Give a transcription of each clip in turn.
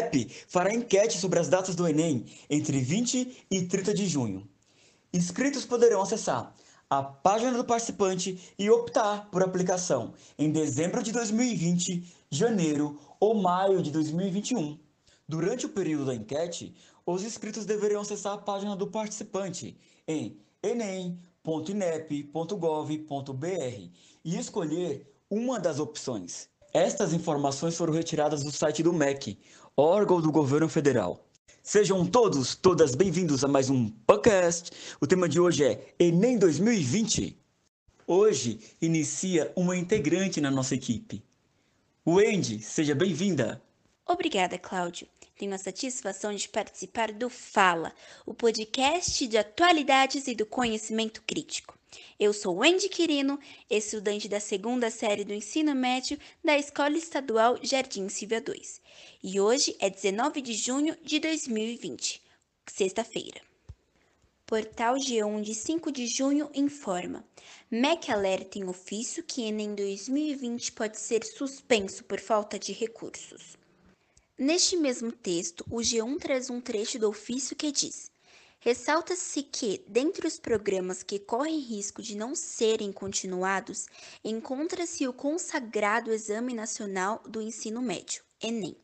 INEP fará enquete sobre as datas do Enem entre 20 e 30 de junho. Inscritos poderão acessar a página do participante e optar por aplicação em dezembro de 2020, janeiro ou maio de 2021. Durante o período da enquete, os inscritos deverão acessar a página do participante em enem.inep.gov.br e escolher uma das opções. Estas informações foram retiradas do site do MEC, órgão do governo federal. Sejam todos, todas bem-vindos a mais um podcast. O tema de hoje é Enem 2020. Hoje inicia uma integrante na nossa equipe. Wendy, seja bem-vinda. Obrigada, Cláudio. Tenho a satisfação de participar do Fala, o podcast de atualidades e do conhecimento crítico. Eu sou Wendy Quirino, estudante da segunda série do ensino médio da Escola Estadual Jardim Silvia II. E hoje é 19 de junho de 2020, sexta-feira. Portal G1 de 5 de junho informa: MEC alerta em ofício que Enem 2020 pode ser suspenso por falta de recursos. Neste mesmo texto, o G1 traz um trecho do ofício que diz: Ressalta-se que, dentre os programas que correm risco de não serem continuados, encontra-se o consagrado Exame Nacional do Ensino Médio, Enem.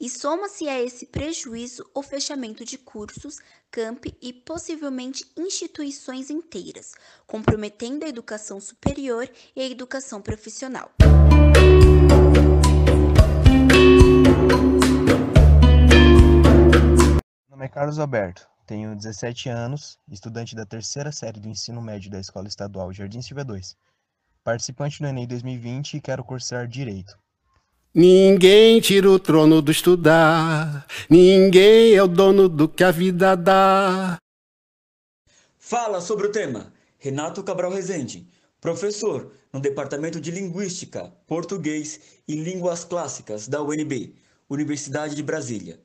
E soma-se a esse prejuízo o fechamento de cursos, campi e possivelmente instituições inteiras, comprometendo a educação superior e a educação profissional. Meu nome é Carlos Alberto, tenho 17 anos, estudante da terceira série do ensino médio da Escola Estadual Jardim Silva II, participante do Enem 2020 e quero cursar Direito. Ninguém tira o trono do estudar, ninguém é o dono do que a vida dá. Fala sobre o tema Renato Cabral Rezende, professor no Departamento de Linguística, Português e Línguas Clássicas da UNB, Universidade de Brasília.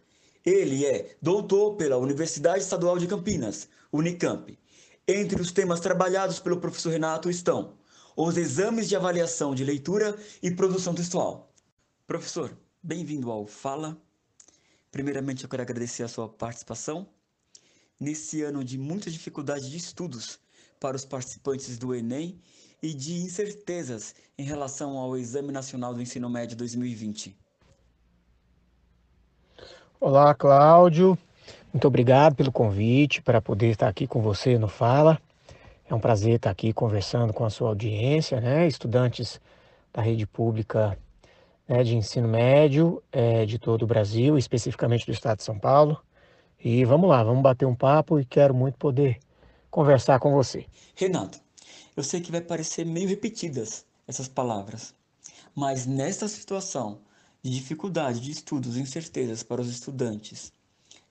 Ele é doutor pela Universidade Estadual de Campinas, Unicamp. Entre os temas trabalhados pelo professor Renato estão os exames de avaliação de leitura e produção textual. Professor, bem-vindo ao Fala. Primeiramente, eu quero agradecer a sua participação. Nesse ano de muita dificuldade de estudos para os participantes do Enem e de incertezas em relação ao Exame Nacional do Ensino Médio 2020. Olá, Cláudio. Muito obrigado pelo convite para poder estar aqui com você no Fala. É um prazer estar aqui conversando com a sua audiência, né? Estudantes da rede pública né, de ensino médio é, de todo o Brasil, especificamente do estado de São Paulo. E vamos lá, vamos bater um papo e quero muito poder conversar com você. Renato, eu sei que vai parecer meio repetidas essas palavras, mas nesta situação de dificuldade de estudos incertezas para os estudantes,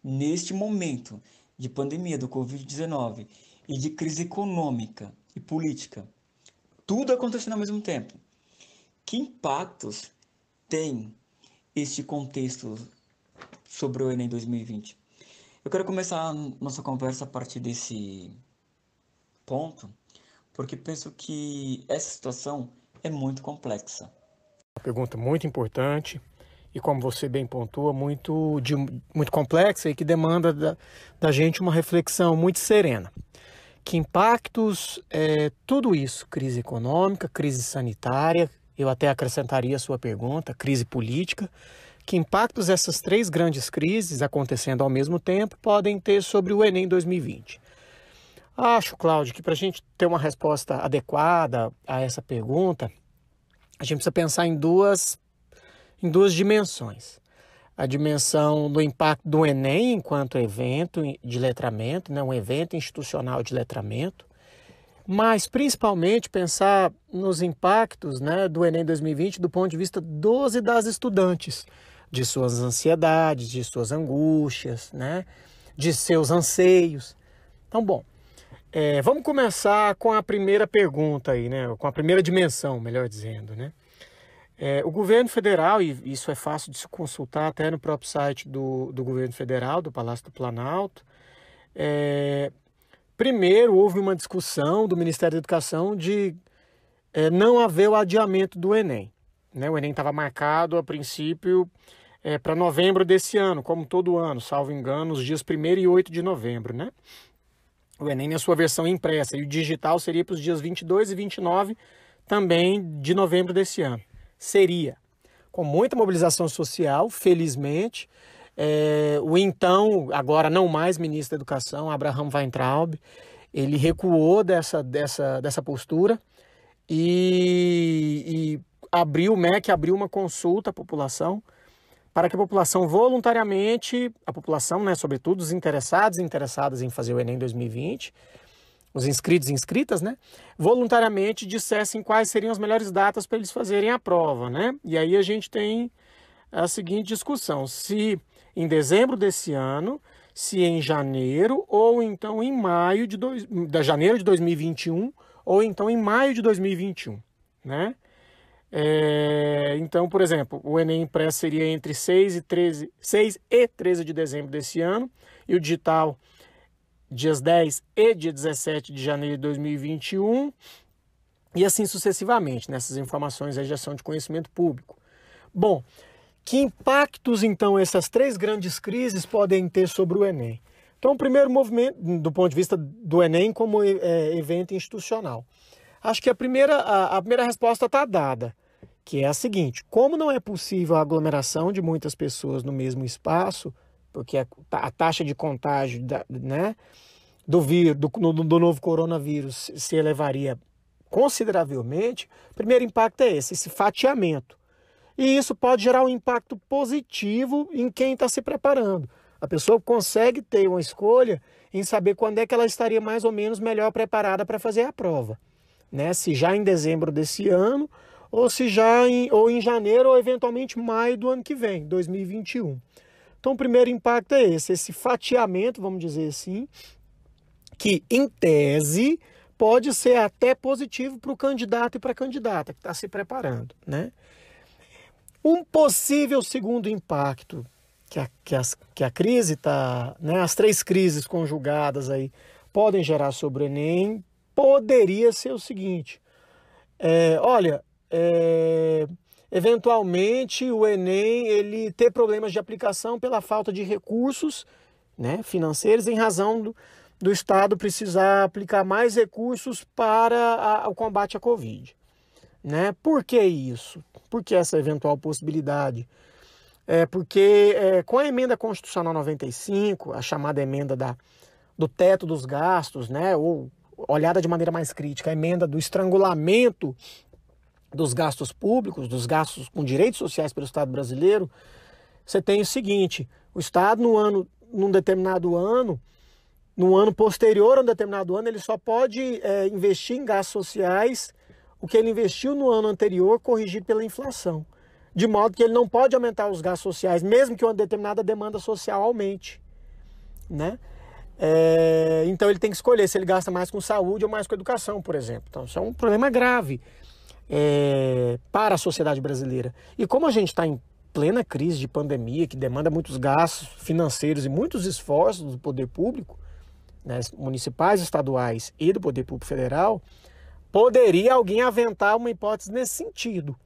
neste momento de pandemia do Covid-19 e de crise econômica e política, tudo acontecendo ao mesmo tempo. Que impactos tem este contexto sobre o Enem 2020? Eu quero começar a nossa conversa a partir desse ponto, porque penso que essa situação é muito complexa. Pergunta muito importante e, como você bem pontua, muito, de, muito complexa e que demanda da, da gente uma reflexão muito serena. Que impactos é, tudo isso, crise econômica, crise sanitária, eu até acrescentaria a sua pergunta, crise política, que impactos essas três grandes crises acontecendo ao mesmo tempo podem ter sobre o Enem 2020? Acho, Cláudio, que para a gente ter uma resposta adequada a essa pergunta, a gente precisa pensar em duas, em duas dimensões. A dimensão do impacto do Enem enquanto evento de letramento, né, um evento institucional de letramento, mas principalmente pensar nos impactos né, do Enem 2020 do ponto de vista dos e das estudantes, de suas ansiedades, de suas angústias, né, de seus anseios. Então, bom, é, vamos começar com a primeira pergunta aí, né? Com a primeira dimensão, melhor dizendo, né? É, o governo federal, e isso é fácil de se consultar até no próprio site do, do governo federal, do Palácio do Planalto, é, primeiro houve uma discussão do Ministério da Educação de é, não haver o adiamento do Enem. Né? O Enem estava marcado, a princípio, é, para novembro desse ano, como todo ano, salvo engano, os dias 1 e 8 de novembro, né? O Enem na sua versão impressa, e o digital seria para os dias 22 e 29 também de novembro desse ano. Seria com muita mobilização social, felizmente. É, o então, agora não mais ministro da Educação, Abraham Weintraub, ele recuou dessa, dessa, dessa postura e, e abriu, o MEC abriu uma consulta à população para que a população voluntariamente, a população, né, sobretudo os interessados e interessadas em fazer o Enem 2020, os inscritos e inscritas, né, voluntariamente dissessem quais seriam as melhores datas para eles fazerem a prova, né? E aí a gente tem a seguinte discussão: se em dezembro desse ano, se em janeiro ou então em maio de, dois, de janeiro de 2021 ou então em maio de 2021, né? É, então, por exemplo, o Enem impresso seria entre 6 e, 13, 6 e 13 de dezembro desse ano, e o digital dias 10 e dia 17 de janeiro de 2021, e assim sucessivamente. Nessas informações aí já são de conhecimento público. Bom, que impactos então essas três grandes crises podem ter sobre o Enem? Então, o primeiro movimento, do ponto de vista do Enem como é, evento institucional. Acho que a primeira, a, a primeira resposta está dada, que é a seguinte: como não é possível a aglomeração de muitas pessoas no mesmo espaço, porque a, taxa de contágio da, né, do, vírus, do, do novo coronavírus se elevaria consideravelmente, o primeiro impacto é esse, esse fatiamento. E isso pode gerar um impacto positivo em quem está se preparando. A pessoa consegue ter uma escolha em saber quando é que ela estaria mais ou menos melhor preparada para fazer a prova né? Se já em dezembro desse ano ou se já em, ou em janeiro ou eventualmente maio do ano que vem, 2021. Então o primeiro impacto é esse, esse fatiamento, vamos dizer assim, que em tese pode ser até positivo para o candidato e para a candidata que está se preparando, né? Um possível segundo impacto que a, que, as, que a crise está, né, as três crises conjugadas aí podem gerar sobre o Enem, poderia ser o seguinte: é, olha, é, eventualmente o Enem ele ter problemas de aplicação pela falta de recursos né, financeiros em razão do, do Estado precisar aplicar mais recursos para a, o combate à Covid. Né? Por que isso? Por que essa eventual possibilidade? É porque é, com a emenda constitucional 95, a chamada emenda da, do teto dos gastos, né, ou olhada de maneira mais crítica, a emenda do estrangulamento dos gastos públicos, dos gastos com direitos sociais pelo Estado brasileiro, você tem o seguinte: o Estado, no ano, num determinado ano, no ano posterior a um determinado ano, ele só pode é, investir em gastos sociais o que ele investiu no ano anterior, corrigido pela inflação. De modo que ele não pode aumentar os gastos sociais, mesmo que uma determinada demanda social aumente. Né? É, então ele tem que escolher se ele gasta mais com saúde ou mais com educação, por exemplo. Então isso é um problema grave é, para a sociedade brasileira. E como a gente está em plena crise de pandemia, que demanda muitos gastos financeiros e muitos esforços do poder público, né, municipais, estaduais e do poder público federal, poderia alguém aventar uma hipótese nesse sentido.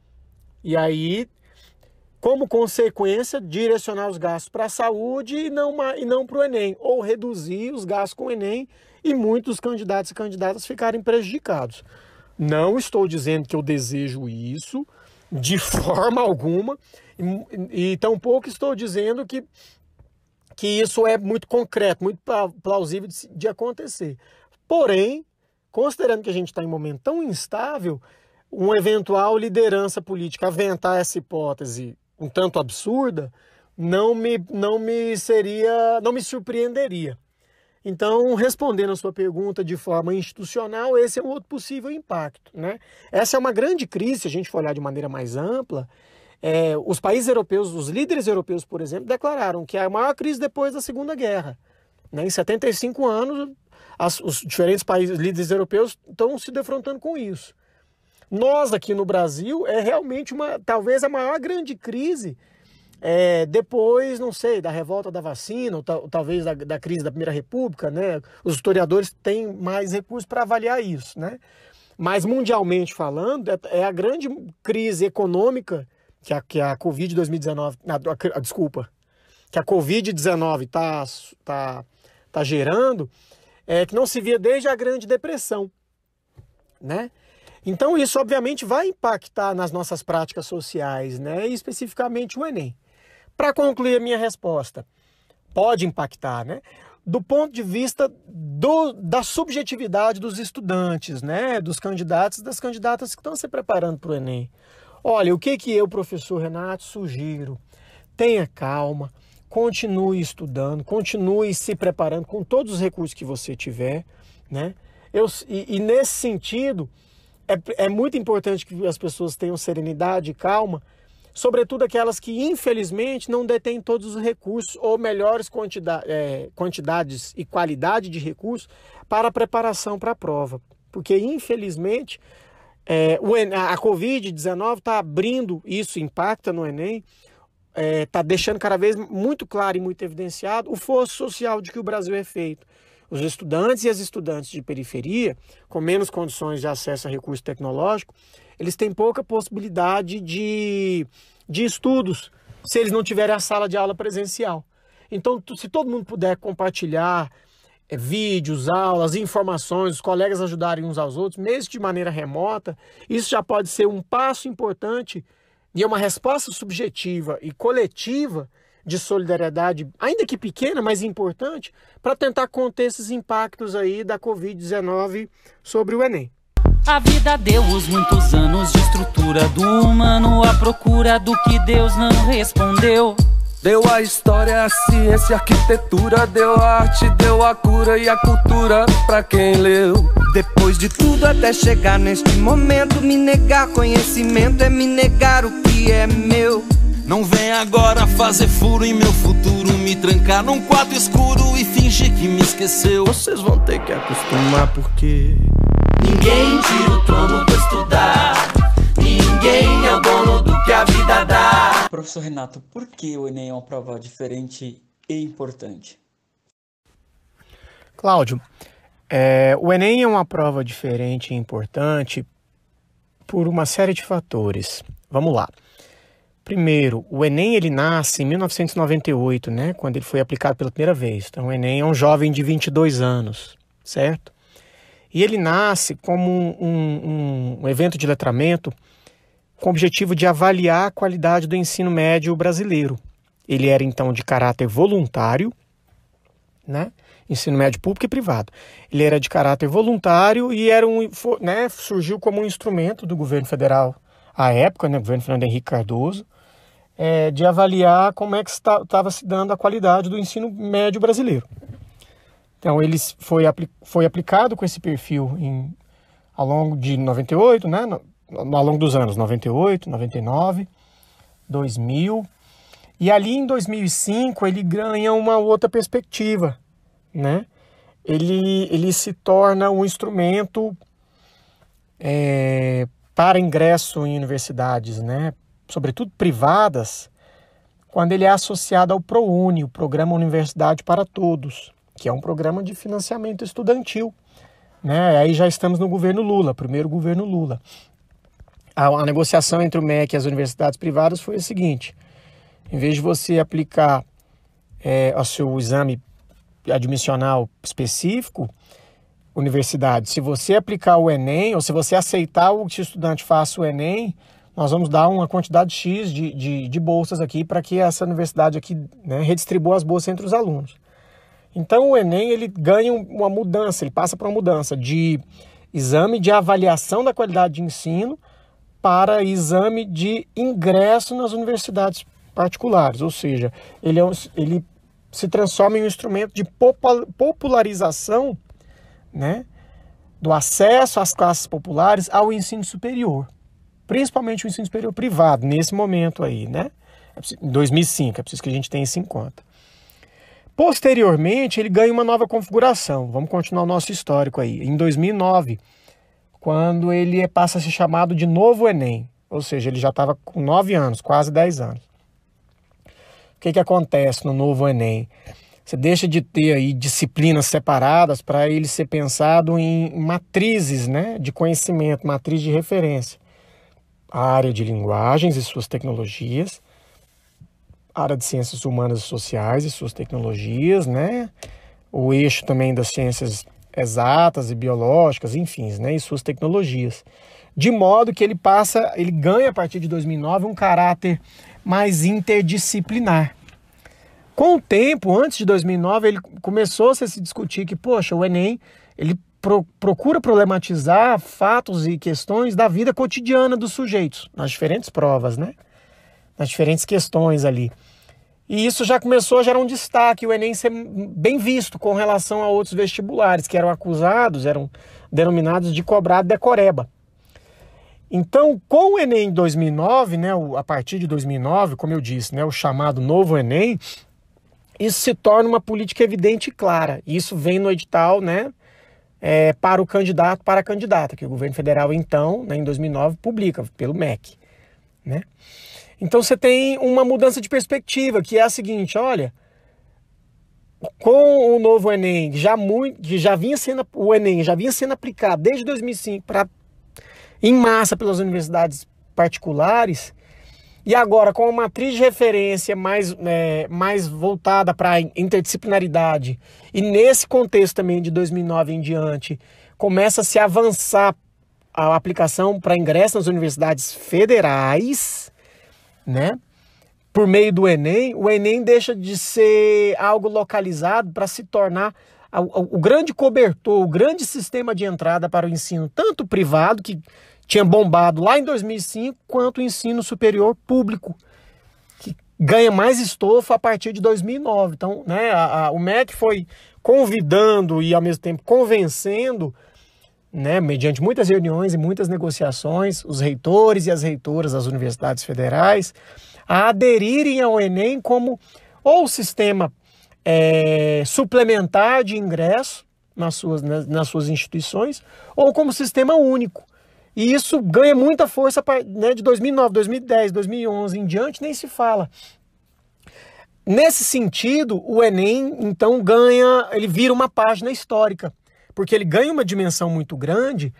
E aí como consequência, direcionar os gastos para a saúde e não, e não para o Enem, ou reduzir os gastos com o Enem e muitos candidatos e candidatas ficarem prejudicados. Não estou dizendo que eu desejo isso de forma alguma, e, e tampouco estou dizendo que, que isso é muito concreto, muito plausível de, de acontecer. Porém, considerando que a gente está em um momento tão instável, uma eventual liderança política aventar essa hipótese um tanto absurda, não me, não me seria, não me surpreenderia. Então, respondendo a sua pergunta de forma institucional, esse é um outro possível impacto. Né? Essa é uma grande crise, se a gente for olhar de maneira mais ampla. É, os países europeus, os líderes europeus, por exemplo, declararam que é a maior crise depois da Segunda Guerra. Né? Em 75 anos, as, os diferentes países, líderes europeus, estão se defrontando com isso. Nós aqui no Brasil é realmente uma, talvez a maior grande crise é, depois, não sei, da revolta da vacina, ou, tal, talvez da, da, crise da Primeira República, né? Os historiadores têm mais recursos para avaliar isso, né? Mas mundialmente falando, é, é, a grande crise econômica que a, que a Covid 2019, a, a, desculpa, que a Covid-19 está tá, tá gerando, é que não se via desde a Grande Depressão, né? Então isso obviamente vai impactar nas nossas práticas sociais, né? E especificamente o Enem. Para concluir a minha resposta, pode impactar, né? Do ponto de vista do, da subjetividade dos estudantes, né? Dos candidatos das candidatas que estão se preparando para o Enem. Olha, o que, que eu, professor Renato, sugiro? Tenha calma, continue estudando, continue se preparando com todos os recursos que você tiver, né? Eu, e, e nesse sentido, é, é muito importante que as pessoas tenham serenidade e calma, sobretudo aquelas que infelizmente não detêm todos os recursos ou melhores é, quantidades e qualidade de recursos para a preparação para a prova. Porque infelizmente é, a Covid-19 está abrindo isso, impacta no Enem, está é, tá deixando cada vez muito claro e muito evidenciado o fosso social de que o Brasil é feito. Os estudantes e as estudantes de periferia, com menos condições de acesso a recurso tecnológico, eles têm pouca possibilidade de, de estudos se eles não tiverem a sala de aula presencial. Então, se todo mundo puder compartilhar é, vídeos, aulas, informações, os colegas ajudarem uns aos outros, mesmo de maneira remota, isso já pode ser um passo importante e é uma resposta subjetiva e coletiva de solidariedade, ainda que pequena, mas importante, para tentar conter esses impactos aí da Covid-19 sobre o Enem. A vida deu os muitos anos de estrutura do humano à procura do que Deus não respondeu. Deu a história, a ciência, a arquitetura, deu a arte, deu a cura e a cultura pra quem leu. Depois de tudo até chegar neste momento, me negar conhecimento é me negar o que é meu. Não vem agora fazer furo em meu futuro, me trancar num quarto escuro e fingir que me esqueceu. Vocês vão ter que acostumar porque ninguém tira o trono do estudar. Ninguém é o dono do que a vida dá. Professor Renato, por que o Enem é uma prova diferente e importante? Cláudio, é, o Enem é uma prova diferente e importante por uma série de fatores. Vamos lá. Primeiro, o Enem ele nasce em 1998, né, quando ele foi aplicado pela primeira vez. Então, o Enem é um jovem de 22 anos, certo? E ele nasce como um, um, um evento de letramento com o objetivo de avaliar a qualidade do ensino médio brasileiro. Ele era então de caráter voluntário, né? Ensino médio público e privado. Ele era de caráter voluntário e era um, né, surgiu como um instrumento do governo federal à época, né, governo Fernando Henrique Cardoso, é, de avaliar como é que estava se dando a qualidade do ensino médio brasileiro. Então, ele foi, foi aplicado com esse perfil em, ao longo de 98, né, ao longo dos anos 98, 99, 2000. E ali em 2005 ele ganha uma outra perspectiva, né? Ele, ele se torna um instrumento é, para ingresso em universidades, né? Sobretudo privadas, quando ele é associado ao ProUni, o Programa Universidade para Todos, que é um programa de financiamento estudantil. Né? Aí já estamos no governo Lula, primeiro governo Lula a, a negociação entre o MEC e as universidades privadas foi a seguinte: em vez de você aplicar é, o seu exame admissional específico, universidade, se você aplicar o Enem, ou se você aceitar o que o estudante faça o Enem, nós vamos dar uma quantidade X de, de, de bolsas aqui para que essa universidade aqui né, redistribua as bolsas entre os alunos. Então o Enem ele ganha uma mudança, ele passa por uma mudança de exame de avaliação da qualidade de ensino para exame de ingresso nas universidades particulares, ou seja, ele, é um, ele se transforma em um instrumento de popularização né, do acesso às classes populares ao ensino superior, principalmente o ensino superior privado, nesse momento aí, né? Em 2005, é preciso que a gente tenha isso em conta. Posteriormente, ele ganha uma nova configuração. Vamos continuar o nosso histórico aí. Em 2009, quando ele passa a ser chamado de Novo Enem, ou seja, ele já estava com 9 anos, quase 10 anos. O que, que acontece no Novo Enem? Você deixa de ter aí disciplinas separadas para ele ser pensado em matrizes né, de conhecimento, matriz de referência. a área de linguagens e suas tecnologias, área de ciências humanas e sociais e suas tecnologias, né? O eixo também das ciências exatas e biológicas, enfim, né? E suas tecnologias. De modo que ele passa, ele ganha a partir de 2009 um caráter mais interdisciplinar. Com o tempo, antes de 2009, ele começou -se a se discutir que, poxa, o Enem ele pro, procura problematizar fatos e questões da vida cotidiana dos sujeitos, nas diferentes provas, né? Nas diferentes questões ali. E isso já começou a gerar um destaque, o Enem ser bem visto com relação a outros vestibulares, que eram acusados, eram denominados de cobrado decoreba. Então, com o Enem 2009, né, a partir de 2009, como eu disse, né, o chamado novo Enem, isso se torna uma política evidente e clara. Isso vem no edital, né, é, para o candidato, para a candidata, que o governo federal, então, né, em 2009, publica pelo MEC. Né? Então você tem uma mudança de perspectiva, que é a seguinte, olha, com o novo Enem, já muito, já vinha sendo o Enem já vinha sendo aplicado desde 2005 para em massa pelas universidades particulares, e agora com uma matriz de referência mais, é, mais voltada para interdisciplinaridade, e nesse contexto também de 2009 em diante, começa a se avançar a aplicação para ingresso nas universidades federais, né? Por meio do Enem, o Enem deixa de ser algo localizado para se tornar o, grande cobertor, o grande sistema de entrada para o ensino, tanto privado, que tinha bombado lá em 2005, quanto o ensino superior público, que ganha mais estofo a partir de 2009. Então, né, a, a, o MEC foi convidando e, ao mesmo tempo, convencendo, né, mediante muitas reuniões e muitas negociações, os reitores e as reitoras das universidades federais a aderirem ao Enem como ou sistema é, suplementar de ingresso nas suas, nas, nas suas instituições, ou como sistema único. E isso ganha muita força né, de 2009, 2010, 2011 em diante, nem se fala. Nesse sentido, o Enem então ganha, ele vira uma página histórica, porque ele ganha uma dimensão muito grande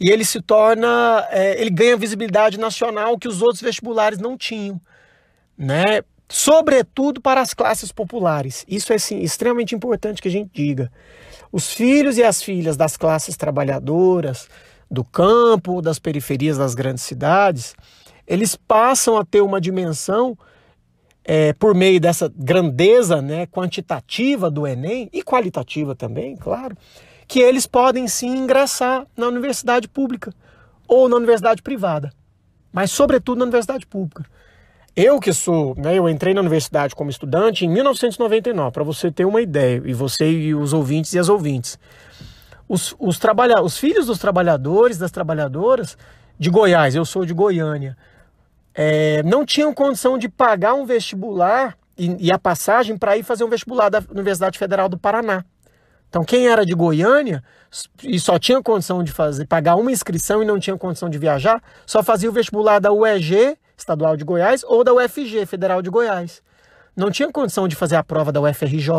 e ele se torna, é, ele ganha visibilidade nacional que os outros vestibulares não tinham, né? Sobretudo para as classes populares. Isso é assim, extremamente importante que a gente diga. Os filhos e as filhas das classes trabalhadoras, do campo, das periferias das grandes cidades, eles passam a ter uma dimensão é, por meio dessa grandeza né, quantitativa do Enem e qualitativa também, claro, que eles podem sim ingressar na universidade pública ou na universidade privada, mas sobretudo na universidade pública. Eu que sou, né, eu entrei na universidade como estudante em 1999, para você ter uma ideia, e você e os ouvintes e as ouvintes os, os, trabalha os filhos dos trabalhadores, das trabalhadoras de Goiás, eu sou de Goiânia, é, não tinham condição de pagar um vestibular e, e a passagem para ir fazer um vestibular da Universidade Federal do Paraná. Então, quem era de Goiânia e só tinha condição de fazer, pagar uma inscrição e não tinha condição de viajar, só fazia o vestibular da UEG, Estadual de Goiás, ou da UFG, Federal de Goiás não tinha condição de fazer a prova da UFRJ,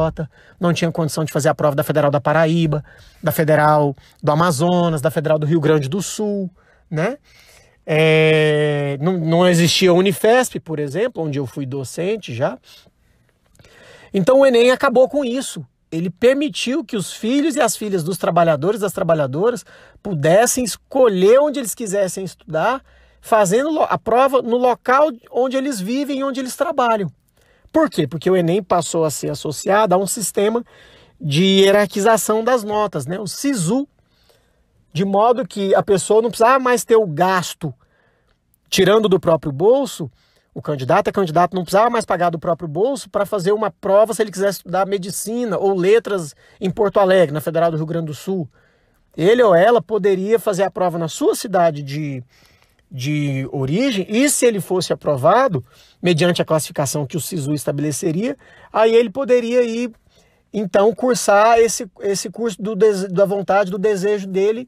não tinha condição de fazer a prova da Federal da Paraíba, da Federal do Amazonas, da Federal do Rio Grande do Sul, né? É, não, não existia a Unifesp, por exemplo, onde eu fui docente já. Então o Enem acabou com isso. Ele permitiu que os filhos e as filhas dos trabalhadores e das trabalhadoras pudessem escolher onde eles quisessem estudar, fazendo a prova no local onde eles vivem e onde eles trabalham. Por quê? Porque o Enem passou a ser associado a um sistema de hierarquização das notas, né? o SISU, de modo que a pessoa não precisava mais ter o gasto tirando do próprio bolso, o candidato a candidato não precisava mais pagar do próprio bolso para fazer uma prova se ele quisesse estudar medicina ou letras em Porto Alegre, na Federal do Rio Grande do Sul. Ele ou ela poderia fazer a prova na sua cidade de de origem, e se ele fosse aprovado, mediante a classificação que o SISU estabeleceria, aí ele poderia ir, então, cursar esse, esse curso do, da vontade, do desejo dele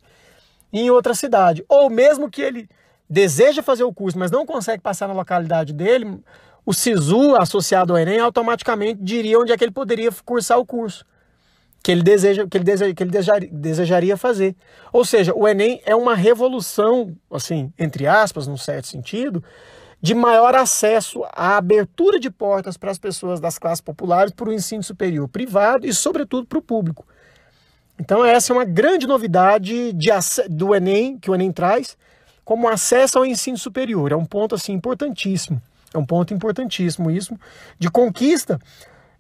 em outra cidade. Ou mesmo que ele deseja fazer o curso, mas não consegue passar na localidade dele, o SISU, associado ao Enem, automaticamente diria onde é que ele poderia cursar o curso. que ele deseja, que ele, deseja, que ele desejaria, fazer. Ou seja, o Enem é uma revolução, assim, entre aspas, num certo sentido, de maior acesso à abertura de portas para as pessoas das classes populares para o ensino superior privado e, sobretudo, para o público. Então, essa é uma grande novidade de, do Enem, que o Enem traz, como acesso ao ensino superior. É um ponto assim importantíssimo. É um ponto importantíssimo isso, de conquista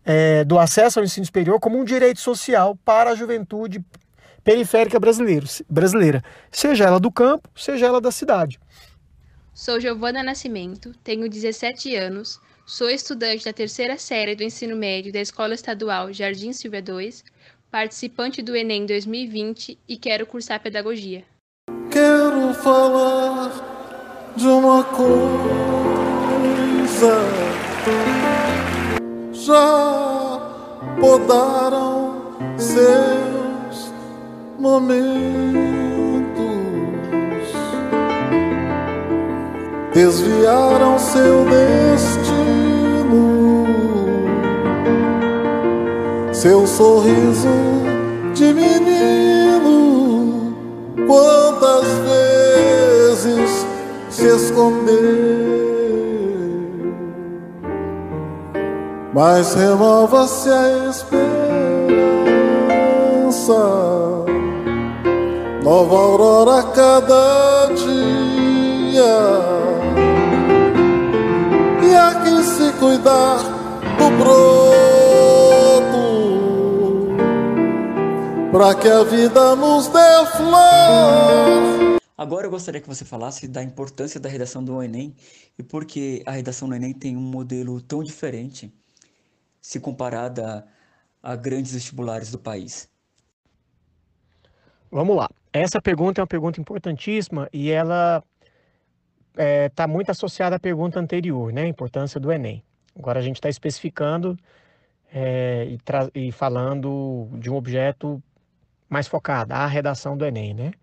é, do acesso ao ensino superior como um direito social para a juventude periférica brasileiro, brasileira, seja ela do campo, seja ela da cidade. Sou Giovana Nascimento, tenho 17 anos, sou estudante da terceira série do ensino médio da Escola Estadual Jardim Silvia II, participante do Enem 2020 e quero cursar pedagogia. Quero falar de uma coisa. Já podaram seus momentos, desviaram seu destino, seu sorriso de menino. Quantas vezes se escondeu? mas renova-se a esperança. Nova aurora a cada dia. Para que a vida nos dê flor. Agora eu gostaria que você falasse da importância da redação do Enem e por que a redação do Enem tem um modelo tão diferente se comparada a grandes vestibulares do país? Vamos lá. Essa pergunta é uma pergunta importantíssima e ela está é, tá muito associada à pergunta anterior, né? A importância do Enem. Agora a gente está especificando é, e, e, falando de um objeto mais focado, a redação do Enem, né?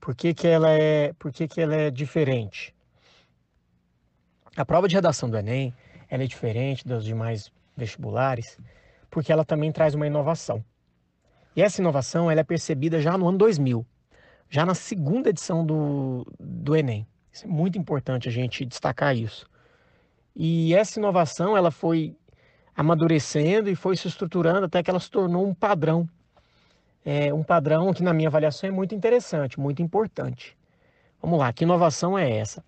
Por que, que, ela, é, por que, que ela é diferente? A prova de redação do Enem ela é diferente das demais vestibulares, porque ela também traz uma inovação. E essa inovação ela é percebida já no ano 2000, já na segunda edição do, do Enem. Isso é muito importante a gente destacar isso. E essa inovação ela foi amadurecendo e foi se estruturando até que ela se tornou um padrão. É um padrão que, na minha avaliação, é muito interessante, muito importante. Vamos lá, que inovação é essa?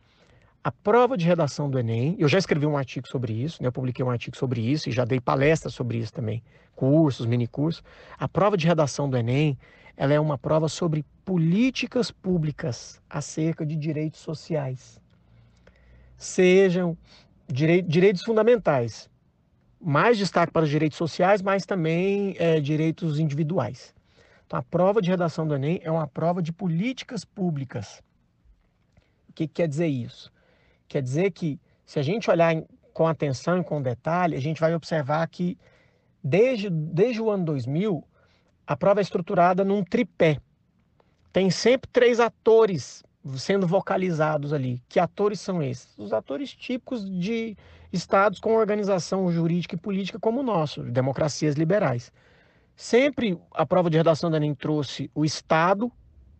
a prova de redação do Enem, eu já escrevi um artigo sobre isso, né? eu publiquei um artigo sobre isso e já dei palestras sobre isso também, cursos, minicursos. A prova de redação do Enem, ela é uma prova sobre políticas públicas acerca de direitos sociais. Sejam direi direitos fundamentais, mais destaque para os direitos sociais, mas também é, direitos individuais. Então, a prova de redação do Enem é uma prova de políticas públicas. O que, que quer dizer isso? Quer dizer que, se a gente olhar com atenção e com detalhe, a gente vai observar que, desde, desde o ano 2000, a prova é estruturada num tripé. Tem sempre três atores sendo vocalizados ali. Que atores são esses? Os atores típicos de estados com organização jurídica e política como o nosso, democracias liberais. Sempre a prova de redação da Enem trouxe o Estado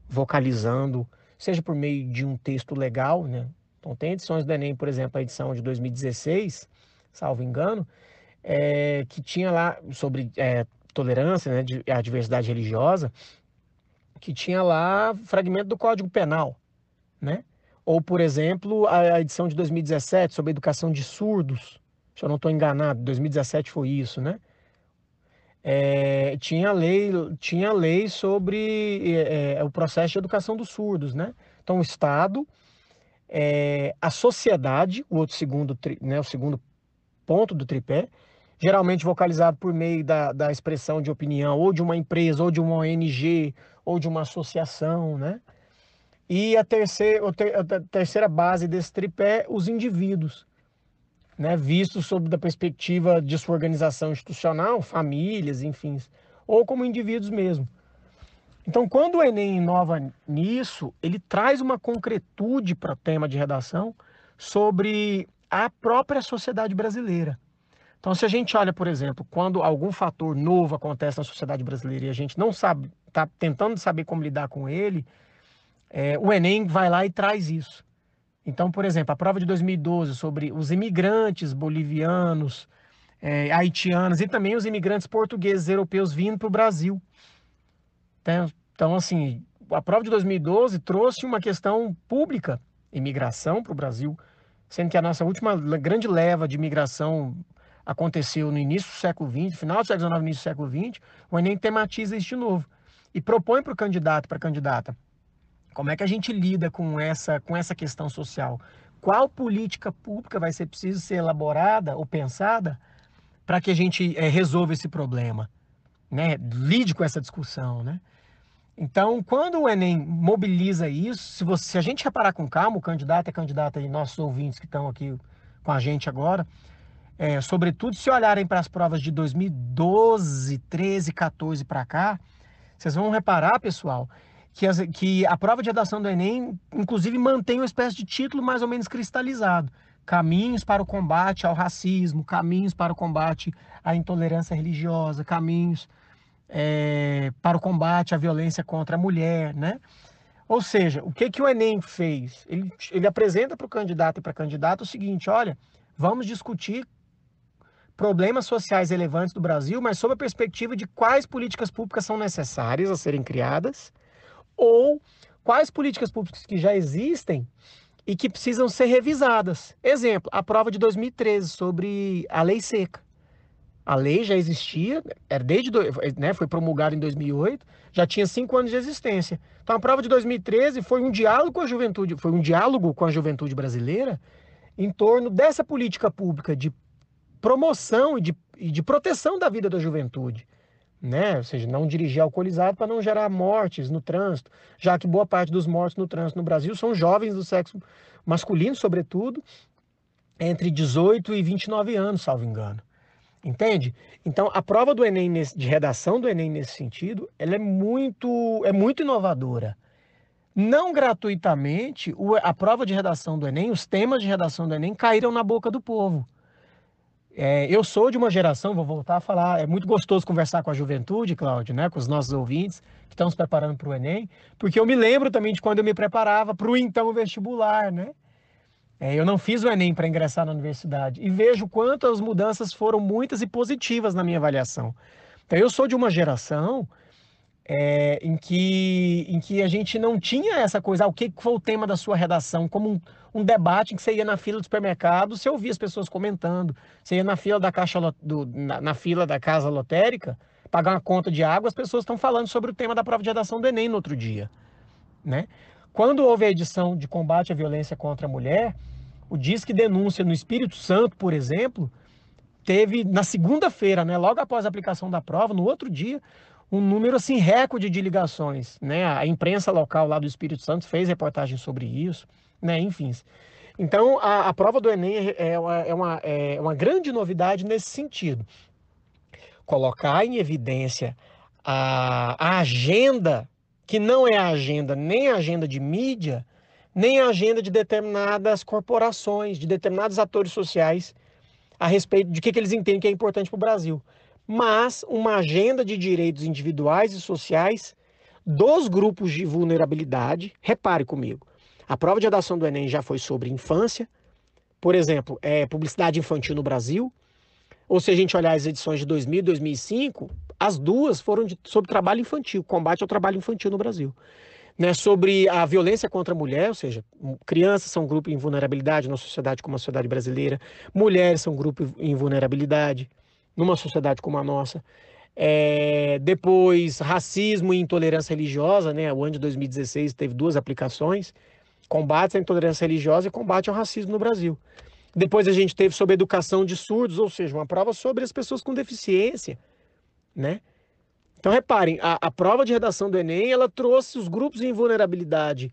vocalizando, seja por meio de um texto legal, né, então, tem edições do Enem, por exemplo, a edição de 2016, salvo engano, é, que tinha lá sobre é, tolerância, né, a diversidade religiosa, que tinha lá fragmento do Código Penal, né? Ou, por exemplo, a, edição de 2017 sobre educação de surdos, se eu não estou enganado, 2017 foi isso, né? É, tinha lei tinha lei sobre é, é, o processo de educação dos surdos, né? Então o Estado é, a sociedade, o outro segundo, né, o segundo ponto do tripé, geralmente vocalizado por meio da, da expressão de opinião ou de uma empresa, ou de uma ONG, ou de uma associação, né? E a terceira, a terceira base desse tripé, os indivíduos, né? Vistos sob da perspectiva de sua organização institucional, famílias, enfim, ou como indivíduos mesmo. Então, quando o Enem inova nisso, ele traz uma concretude para o tema de redação sobre a própria sociedade brasileira. Então, se a gente olha, por exemplo, quando algum fator novo acontece na sociedade brasileira e a gente não sabe, está tentando saber como lidar com ele, é, o Enem vai lá e traz isso. Então, por exemplo, a prova de 2012 sobre os imigrantes bolivianos, é, haitianos e também os imigrantes portugueses europeus vindo para o Brasil. Então, então, assim, a prova de 2012 trouxe uma questão pública, imigração para o Brasil, sendo que a nossa última grande leva de imigração aconteceu no início do século XX, final do século XIX, início do século XX, o Enem tematiza isso de novo e propõe para o candidato, para a candidata, como é que a gente lida com essa, com essa questão social? Qual política pública vai ser preciso ser elaborada ou pensada para que a gente é, resolva esse problema? Né? Lide com essa discussão, né? Então, quando o Enem mobiliza isso, se, você, se a gente reparar com calma, o candidato a candidata e nossos ouvintes que estão aqui com a gente agora, é, sobretudo se olharem para as provas de 2012, 13, 14 para cá, vocês vão reparar, pessoal, que, as, que a prova de redação do Enem, inclusive, mantém uma espécie de título mais ou menos cristalizado. Caminhos para o combate ao racismo, caminhos para o combate à intolerância religiosa, caminhos é, para o combate à violência contra a mulher, né? Ou seja, o que, que o Enem fez? Ele, ele apresenta para o candidato e para a candidata o seguinte: olha, vamos discutir problemas sociais relevantes do Brasil, mas sob a perspectiva de quais políticas públicas são necessárias a serem criadas ou quais políticas públicas que já existem e que precisam ser revisadas. Exemplo, a prova de 2013 sobre a lei seca. A lei já existia, era desde, né, foi promulgada em 2008, já tinha cinco anos de existência. Então a prova de 2013 foi um diálogo com a juventude, foi um diálogo com a juventude brasileira em torno dessa política pública de promoção e de, e de proteção da vida da juventude né? Ou seja, não dirigir alcoolizado para não gerar mortes no trânsito, já que boa parte dos mortos no trânsito no Brasil são jovens do sexo masculino, sobretudo, entre 18 e 29 anos, salvo engano. Entende? Então, a prova do Enem nesse, de redação do Enem nesse sentido, ela é muito é muito inovadora. Não gratuitamente, a prova de redação do Enem, os temas de redação do Enem caíram na boca do povo. É, eu sou de uma geração, vou voltar a falar, é muito gostoso conversar com a juventude, Cláudio, né, com os nossos ouvintes que estão se preparando para o Enem, porque eu me lembro também de quando eu me preparava para o então vestibular, né? É, eu não fiz o Enem para ingressar na universidade e vejo quanto as mudanças foram muitas e positivas na minha avaliação. Então, eu sou de uma geração é, em, que, em que a gente não tinha essa coisa, ah, o que foi o tema da sua redação, como um, um, debate em que você ia na fila do supermercado, você ouvia as pessoas comentando, você ia na fila da caixa do, na, na fila da casa lotérica, pagar uma conta de água, as pessoas estão falando sobre o tema da prova de redação do Enem no outro dia. Né? Quando houve a edição de combate à violência contra a mulher, o Disque Denúncia no Espírito Santo, por exemplo, teve na segunda-feira, né, logo após a aplicação da prova, no outro dia, um número assim recorde de ligações, né? A imprensa local lá do Espírito Santo fez reportagem sobre isso, né? Enfim. Então, a, a prova do Enem é uma, é, uma, é uma grande novidade nesse sentido. Colocar em evidência a, a agenda, que não é a agenda nem a agenda de mídia, nem a agenda de determinadas corporações, de determinados atores sociais, a respeito de que, que eles entendem que é importante para o Brasil mas uma agenda de direitos individuais e sociais dos grupos de vulnerabilidade. Repare comigo, a prova de redação do Enem já foi sobre infância, por exemplo, é, publicidade infantil no Brasil, ou se a gente olhar as edições de 2000 e 2005, as duas foram de, sobre trabalho infantil, combate ao trabalho infantil no Brasil. Né, sobre a violência contra a mulher, ou seja, crianças são grupo em vulnerabilidade na sociedade como a sociedade brasileira, mulheres são grupo em vulnerabilidade numa sociedade como a nossa. É, depois, racismo e intolerância religiosa, né? O ano de 2016 teve duas aplicações: combate à intolerância religiosa e combate ao racismo no Brasil. Depois a gente teve sobre educação de surdos, ou seja, uma prova sobre as pessoas com deficiência, né? Então reparem, a, a prova de redação do Enem ela trouxe os grupos em vulnerabilidade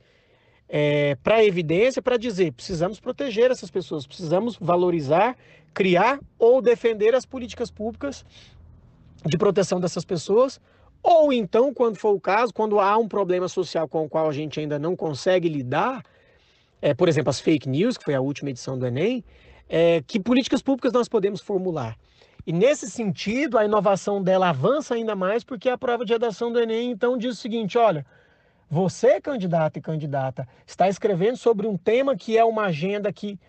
é, para a evidência para dizer precisamos proteger essas pessoas, precisamos valorizar criar ou defender as políticas públicas de proteção dessas pessoas, ou então, quando for o caso, quando há um problema social com o qual a gente ainda não consegue lidar, é, por exemplo, as fake news, que foi a última edição do Enem, é, que políticas públicas nós podemos formular. E nesse sentido, a inovação dela avança ainda mais porque a prova de redação do Enem então diz o seguinte: olha, você, candidato e candidata, está escrevendo sobre um tema que é uma agenda que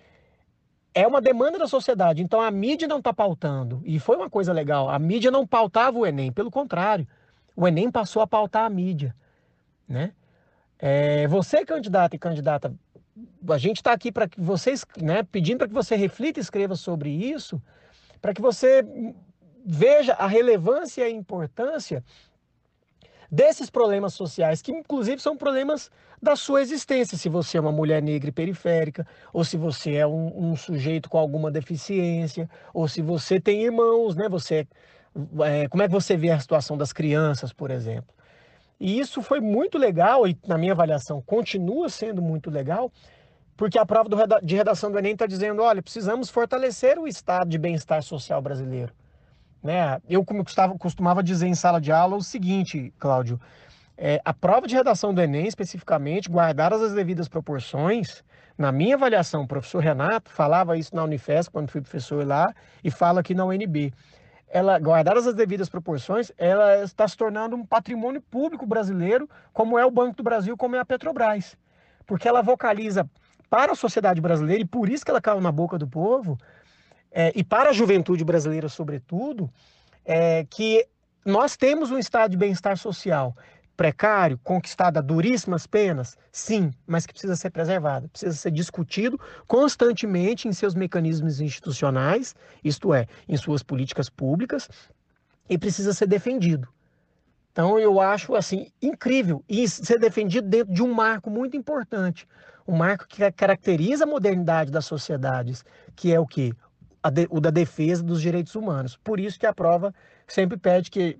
é uma demanda da sociedade. Então a mídia não está pautando. E foi uma coisa legal. A mídia não pautava o Enem, pelo contrário. O Enem passou a pautar a mídia. Né? É, você, candidato e candidata, a gente está aqui para que vocês, né, pedindo para que você reflita e escreva sobre isso para que você veja a relevância e a importância desses problemas sociais, que inclusive são problemas da sua existência, se você é uma mulher negra e periférica, ou se você é um, um sujeito com alguma deficiência, ou se você tem irmãos, né? Você, é, como é que você vê a situação das crianças, por exemplo? E isso foi muito legal, e na minha avaliação continua sendo muito legal, porque a prova de redação do Enem está dizendo, olha, precisamos fortalecer o estado de bem-estar social brasileiro. Né? Eu como costumava, costumava dizer em sala de aula o seguinte, Cláudio, é, a prova de redação do Enem, especificamente, guardadas as devidas proporções, na minha avaliação, o professor Renato falava isso na Unifesp, quando fui professor lá, e fala aqui na UNB. Ela, guardadas as devidas proporções, ela está se tornando um patrimônio público brasileiro, como é o Banco do Brasil, como é a Petrobras. Porque ela vocaliza para a sociedade brasileira, e por isso que ela caiu na boca do povo, é, e para a juventude brasileira, sobretudo, é, que nós temos um estado de bem-estar social precário, conquistado a duríssimas penas, sim, mas que precisa ser preservado, precisa ser discutido constantemente em seus mecanismos institucionais, isto é, em suas políticas públicas, e precisa ser defendido. Então eu acho assim incrível e ser defendido dentro de um marco muito importante, um marco que caracteriza a modernidade das sociedades, que é o que? O da defesa dos direitos humanos. Por isso que a prova sempre pede que,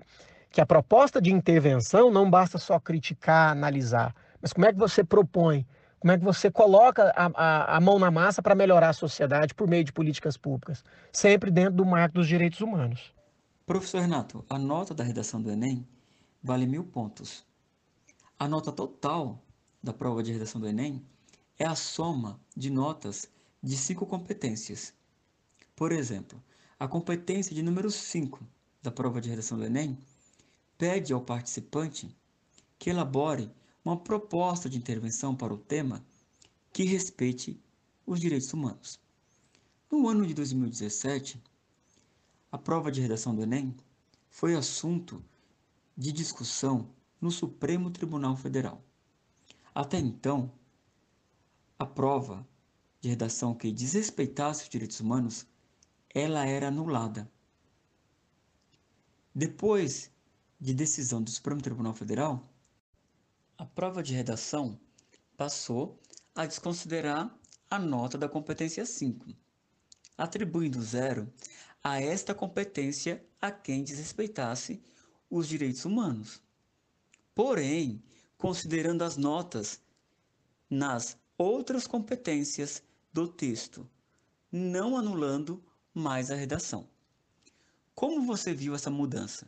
que a proposta de intervenção não basta só criticar, analisar, mas como é que você propõe, como é que você coloca a, a, a mão na massa para melhorar a sociedade por meio de políticas públicas, sempre dentro do marco dos direitos humanos. Professor Renato, a nota da redação do Enem vale mil pontos. A nota total da prova de redação do Enem é a soma de notas de cinco competências. Por exemplo, a competência de número 5 da prova de redação do Enem pede ao participante que elabore uma proposta de intervenção para o tema que respeite os direitos humanos. No ano de 2017, a prova de redação do Enem foi assunto de discussão no Supremo Tribunal Federal. Até então, a prova de redação que desrespeitasse os direitos humanos, ela era anulada. Depois de decisão do Supremo Tribunal Federal, a prova de redação passou a desconsiderar a nota da competência 5, atribuindo zero a esta competência a quem desrespeitasse os direitos humanos. Porém, considerando as notas nas outras competências do texto, não anulando mais a redação. Como você viu essa mudança?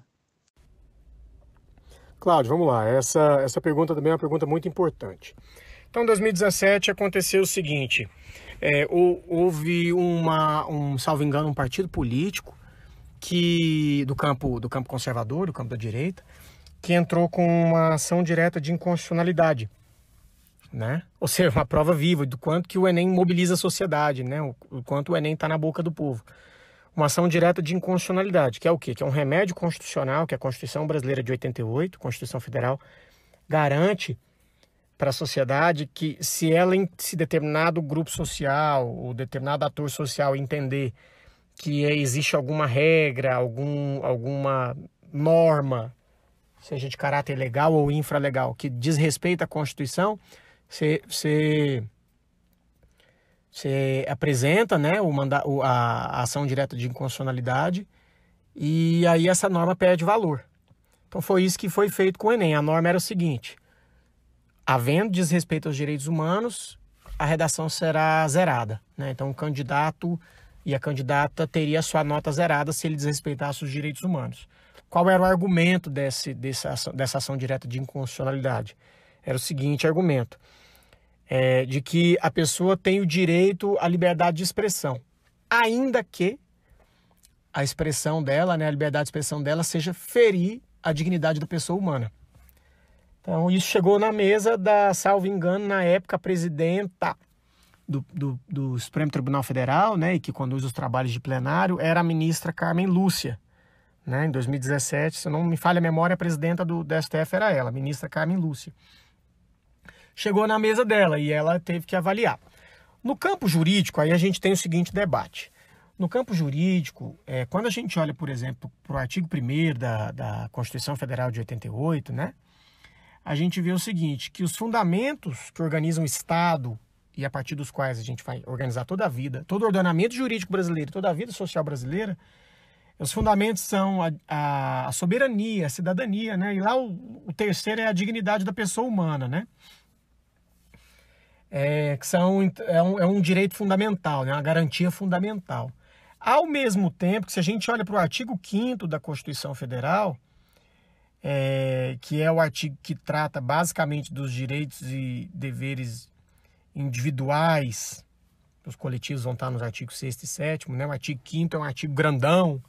Cláudio, vamos lá. Essa, essa pergunta também é uma pergunta muito importante. Então, em 2017 aconteceu o seguinte: é, houve uma, um, salvo engano, um partido político que do campo do campo conservador, do campo da direita, que entrou com uma ação direta de inconstitucionalidade né? Ou seja, uma prova viva do quanto que o Enem mobiliza a sociedade, né? O, quanto o Enem está na boca do povo. Uma ação direta de inconstitucionalidade, que é o quê? Que é um remédio constitucional, que é a Constituição Brasileira de 88, Constituição Federal, garante para a sociedade que se ela, se determinado grupo social ou determinado ator social entender que existe alguma regra, algum, alguma norma, seja de caráter legal ou infralegal, que desrespeita a Constituição, você, você, você apresenta né, o manda, a, a ação direta de inconstitucionalidade e aí essa norma perde valor. Então foi isso que foi feito com o Enem. A norma era o seguinte: havendo desrespeito aos direitos humanos, a redação será zerada. Né? Então o candidato e a candidata teria a sua nota zerada se ele desrespeitasse os direitos humanos. Qual era o argumento desse, dessa, dessa ação direta de inconstitucionalidade? Era o seguinte argumento: é, de que a pessoa tem o direito à liberdade de expressão. ainda que a expressão dela, né, a liberdade de expressão dela, seja ferir a dignidade da pessoa humana. Então, isso chegou na mesa da, salvo engano, na época, presidenta do, do, do, Supremo Tribunal Federal, né, e que conduz os trabalhos de plenário, era a ministra Carmen Lúcia. Né, em 2017, se não me falha a memória, a presidenta do, do STF era ela, a ministra Carmen Lúcia. Chegou na mesa dela e ela teve que avaliar. No campo jurídico, aí a gente tem o seguinte debate. No campo jurídico, é, quando a gente olha, por exemplo, para o artigo 1 da, da Constituição Federal de 88, né, a gente vê o seguinte, que os fundamentos que organizam o Estado e a partir dos quais a gente vai organizar toda a vida, todo o ordenamento jurídico brasileiro, toda a vida social brasileira, os fundamentos são a, a, soberania, a cidadania, né? E lá o, o, terceiro é a dignidade da pessoa humana, né? É, que são, é, um, é um direito fundamental, né? uma garantia fundamental. Ao mesmo tempo que se a gente olha para o artigo 5 da Constituição Federal, é, que é o artigo que trata basicamente dos direitos e deveres individuais, os coletivos vão estar nos artigos 6 e 7, né? o artigo 5 é um artigo grandão.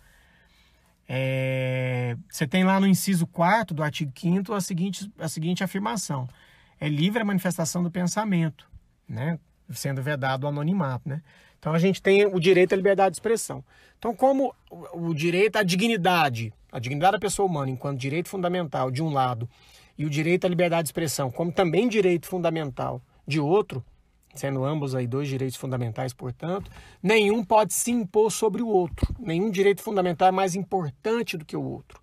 É, você tem lá no inciso 4 do artigo 5 a seguinte, a seguinte afirmação: é livre a manifestação do pensamento, né? sendo vedado o anonimato. Né? Então a gente tem o direito à liberdade de expressão. Então, como o direito à dignidade, a dignidade da pessoa humana enquanto direito fundamental de um lado, e o direito à liberdade de expressão como também direito fundamental de outro, sendo ambos aí dois direitos fundamentais, portanto, nenhum pode se impor sobre o outro. Nenhum direito fundamental é mais importante do que o outro.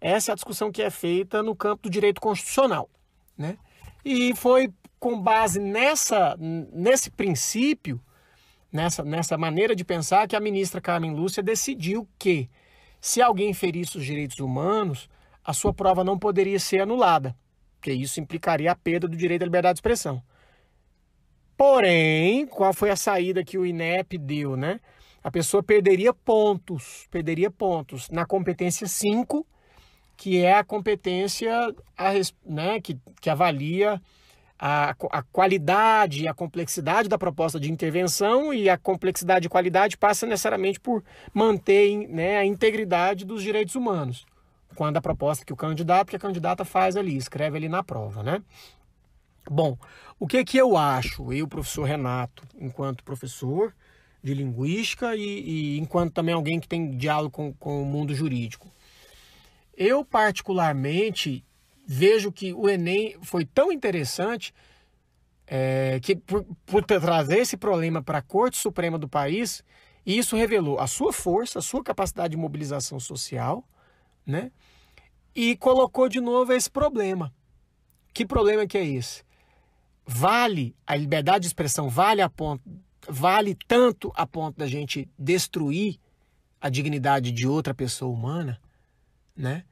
Essa é a discussão que é feita no campo do direito constitucional, né? E foi com base nessa nesse princípio, nessa nessa maneira de pensar que a ministra Carmen Lúcia decidiu que se alguém ferisse os direitos humanos, a sua prova não poderia ser anulada, porque isso implicaria a perda do direito à liberdade de expressão. Porém, qual foi a saída que o INEP deu, né? A pessoa perderia pontos, perderia pontos na competência 5, que é a competência a, né, que, que avalia a, a qualidade e a complexidade da proposta de intervenção e a complexidade e qualidade passa necessariamente por manter né, a integridade dos direitos humanos. Quando a proposta que o candidato, que a candidata faz ali, escreve ali na prova, né? Bom, o que que eu acho, eu, professor Renato, enquanto professor de linguística e, e enquanto também alguém que tem diálogo com, com o mundo jurídico? Eu, particularmente, vejo que o Enem foi tão interessante é, que, por, por trazer esse problema para a Corte Suprema do país, isso revelou a sua força, a sua capacidade de mobilização social, né? E colocou de novo esse problema. Que problema que é esse? vale a liberdade de expressão vale a ponto vale tanto a ponto da gente destruir a dignidade de outra pessoa humana, né?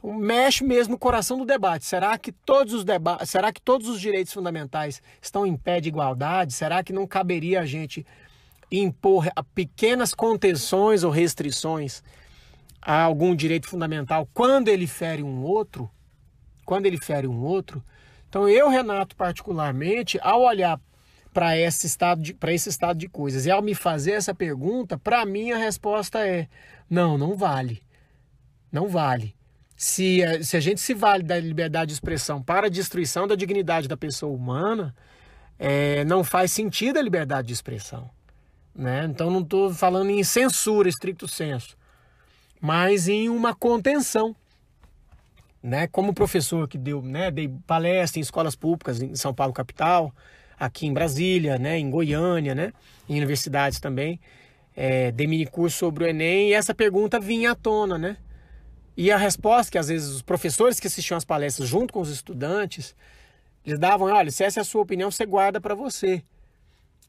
Então, mexe mesmo o coração do debate. Será que todos os debates, será que todos os direitos fundamentais estão em pé de igualdade? Será que não caberia a gente impor pequenas contenções ou restrições a algum direito fundamental quando ele fere um outro? Quando ele fere um outro? Então eu, Renato, particularmente, ao olhar para esse estado de para esse estado de coisas e ao me fazer essa pergunta, para mim a resposta é não, não vale. Não vale. Se, eh, se a gente se vale da liberdade de expressão para a destruição da dignidade da pessoa humana, é, não faz sentido a liberdade de expressão. Né? Então não estou falando em censura, estricto senso, mas em uma contenção né? Como professor que deu, né, dei palestra em escolas públicas em São Paulo capital, aqui em Brasília, né, em Goiânia, né, em universidades também, é, dei mini curso sobre o Enem e essa pergunta vinha à tona, né? E a resposta que às vezes os professores que assistiam às palestras junto com os estudantes, eles davam, olha, se essa é a sua opinião, você guarda para você,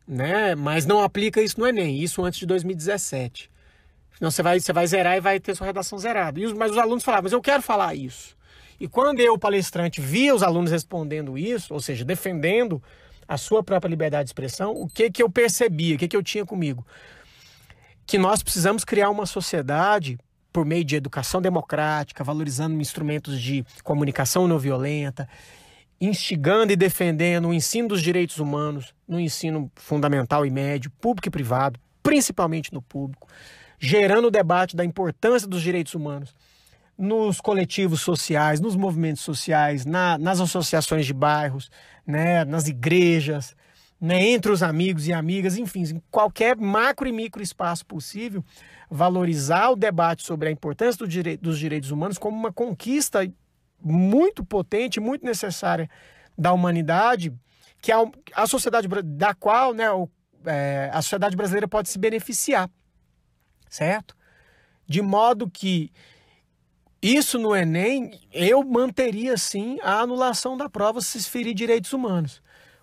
né? Mas não aplica isso no Enem, isso antes de 2017. Senão você vai, você vai zerar e vai ter sua redação zerada. E os, mas os alunos falavam, mas eu quero falar isso. E quando eu, palestrante, via os alunos respondendo isso, ou seja, defendendo a sua própria liberdade de expressão, o que, que eu percebia, o que, que eu tinha comigo? Que nós precisamos criar uma sociedade por meio de educação democrática, valorizando instrumentos de comunicação não violenta, instigando e defendendo o ensino dos direitos humanos no ensino fundamental e médio, público e privado, principalmente no público, gerando o debate da importância dos direitos humanos nos coletivos sociais, nos movimentos sociais, na, nas associações de bairros, né, nas igrejas, né, entre os amigos e amigas, enfim, em qualquer macro e micro espaço possível, valorizar o debate sobre a importância do dos direitos humanos como uma conquista muito potente, muito necessária da humanidade, que a, a sociedade da qual né, o, é, a sociedade brasileira pode se beneficiar, certo? De modo que isso no Enem, eu manteria sim a anulação da prova se se ferir direitos humanos.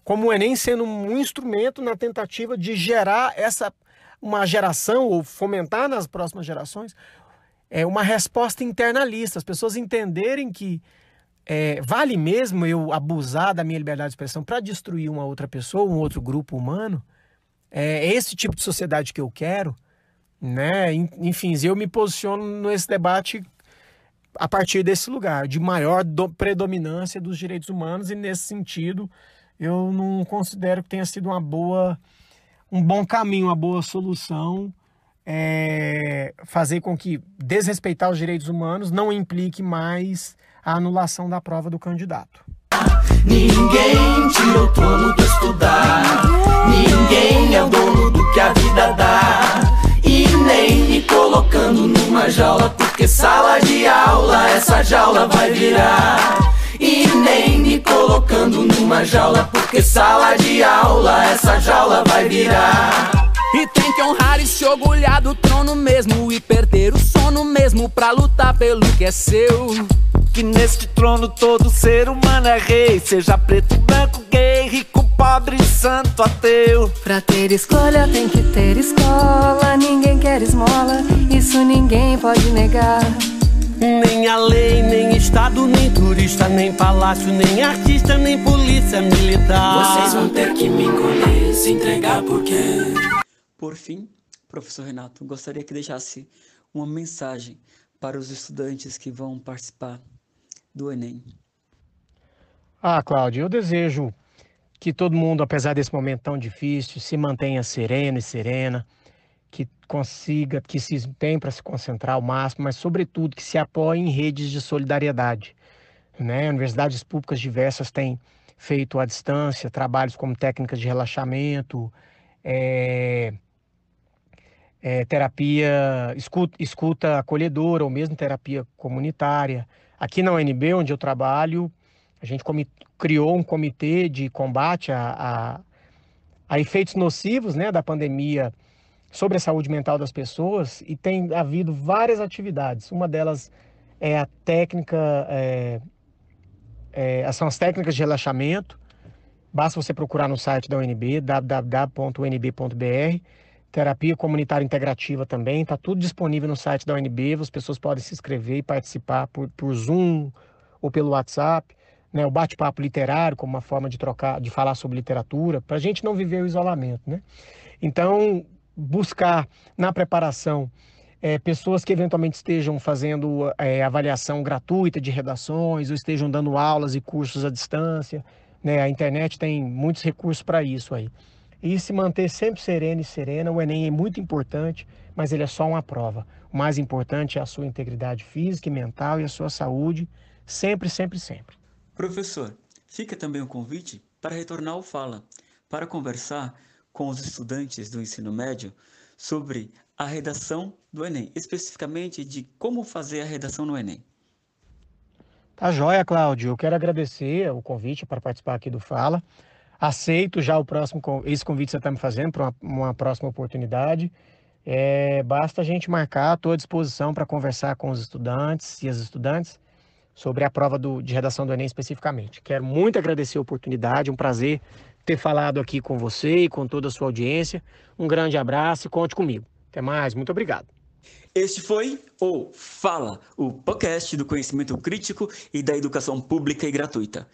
Como o Enem sendo um instrumento na tentativa de gerar essa uma geração ou fomentar nas próximas gerações é uma resposta internalista, as pessoas entenderem que é, vale mesmo eu abusar da minha liberdade de expressão para destruir uma outra pessoa, um outro grupo humano? É esse tipo de sociedade que eu quero, né? Enfim, eu me posiciono nesse debate a partir desse lugar, de maior do, predominância dos direitos humanos, e nesse sentido eu não considero que tenha sido uma boa, um bom caminho, uma boa solução é, fazer com que desrespeitar os direitos humanos não implique mais a anulação da prova do candidato. Ninguém tira o trono do estudar, ninguém é o dono do que a vida dá. E nem me colocando numa jaula, porque sala de aula essa jaula vai virar. E nem me colocando numa jaula, porque sala de aula essa jaula vai virar. E tem que honrar e se orgulhar do trono mesmo E perder o sono mesmo pra lutar pelo que é seu. Que neste trono todo ser humano é rei Seja preto, branco, gay, rico, pobre, santo, ateu. Pra ter escolha tem que ter escola Ninguém quer esmola, isso ninguém pode negar nem a lei, nem Estado, nem turista, nem palácio, nem artista, nem polícia militar. Vocês vão ter que me encolher, se entregar porque. Por fim, professor Renato, gostaria que deixasse uma mensagem para os estudantes que vão participar do Enem. Ah, Cláudio, eu desejo que todo mundo, apesar desse momento tão difícil, se mantenha sereno e serena, que consiga, que se empenhe para se concentrar ao máximo, mas sobretudo que se apoie em redes de solidariedade. Né? Universidades públicas diversas têm feito à distância trabalhos como técnicas de relaxamento, é, é, terapia, escuta, escuta acolhedora ou mesmo terapia comunitária. Aqui na UNB, onde eu trabalho, a gente criou um comitê de combate a, a, a, efeitos nocivos né, da pandemia sobre a saúde mental das pessoas e tem havido várias atividades. Uma delas é a técnica, é, é, são as técnicas de relaxamento. Basta você procurar no site da UNB, www.unb.br terapia comunitária integrativa também, está tudo disponível no site da UNB, as pessoas podem se inscrever e participar por, por Zoom ou pelo WhatsApp, né, o bate-papo literário como uma forma de trocar, de falar sobre literatura, para a gente não viver o isolamento, né? Então, buscar na preparação é, pessoas que eventualmente estejam fazendo é, avaliação gratuita de redações ou estejam dando aulas e cursos à distância, né? A internet tem muitos recursos para isso aí e se manter sempre sereno e serena. O Enem é muito importante, mas ele é só uma prova. O mais importante é a sua integridade física e mental e a sua saúde, sempre, sempre, sempre. Professor, fica também o convite para retornar ao Fala, para conversar com os estudantes do ensino médio sobre a redação do Enem, especificamente de como fazer a redação no Enem. Tá joia, Cláudio. Eu quero agradecer o convite para participar aqui do Fala. Aceito já o próximo, esse convite que você está me fazendo para uma, uma, próxima oportunidade. É, basta a gente marcar, estou à disposição para conversar com os estudantes e as estudantes sobre a prova do, de redação do Enem especificamente. Quero muito agradecer a oportunidade, um prazer ter falado aqui com você e com toda a sua audiência. Um grande abraço e conte comigo. Até mais, muito obrigado. Este foi o Fala, o podcast do conhecimento crítico e da educação pública e gratuita.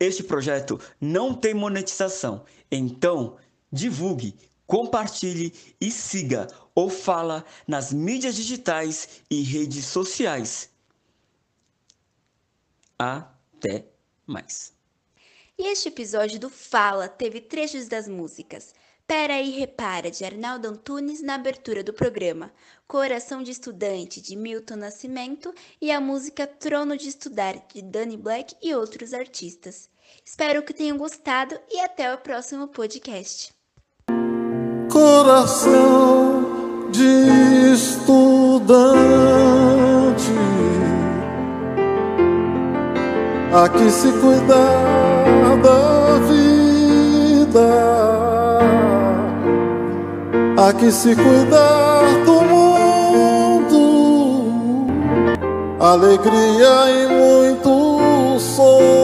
Este projeto não tem monetização, então divulgue, compartilhe e siga ou fala nas mídias digitais e redes sociais. Até mais. E este episódio do Fala teve trechos das músicas Pera aí Repara, de Arnaldo Antunes, na abertura do programa, Coração de Estudante, de Milton Nascimento, e a música Trono de Estudar, de Danny Black e outros artistas. Espero que tenham gostado e até o próximo podcast. Coração de estudante, aqui se cuidar da vida, aqui se cuidar do mundo, alegria e muito sol.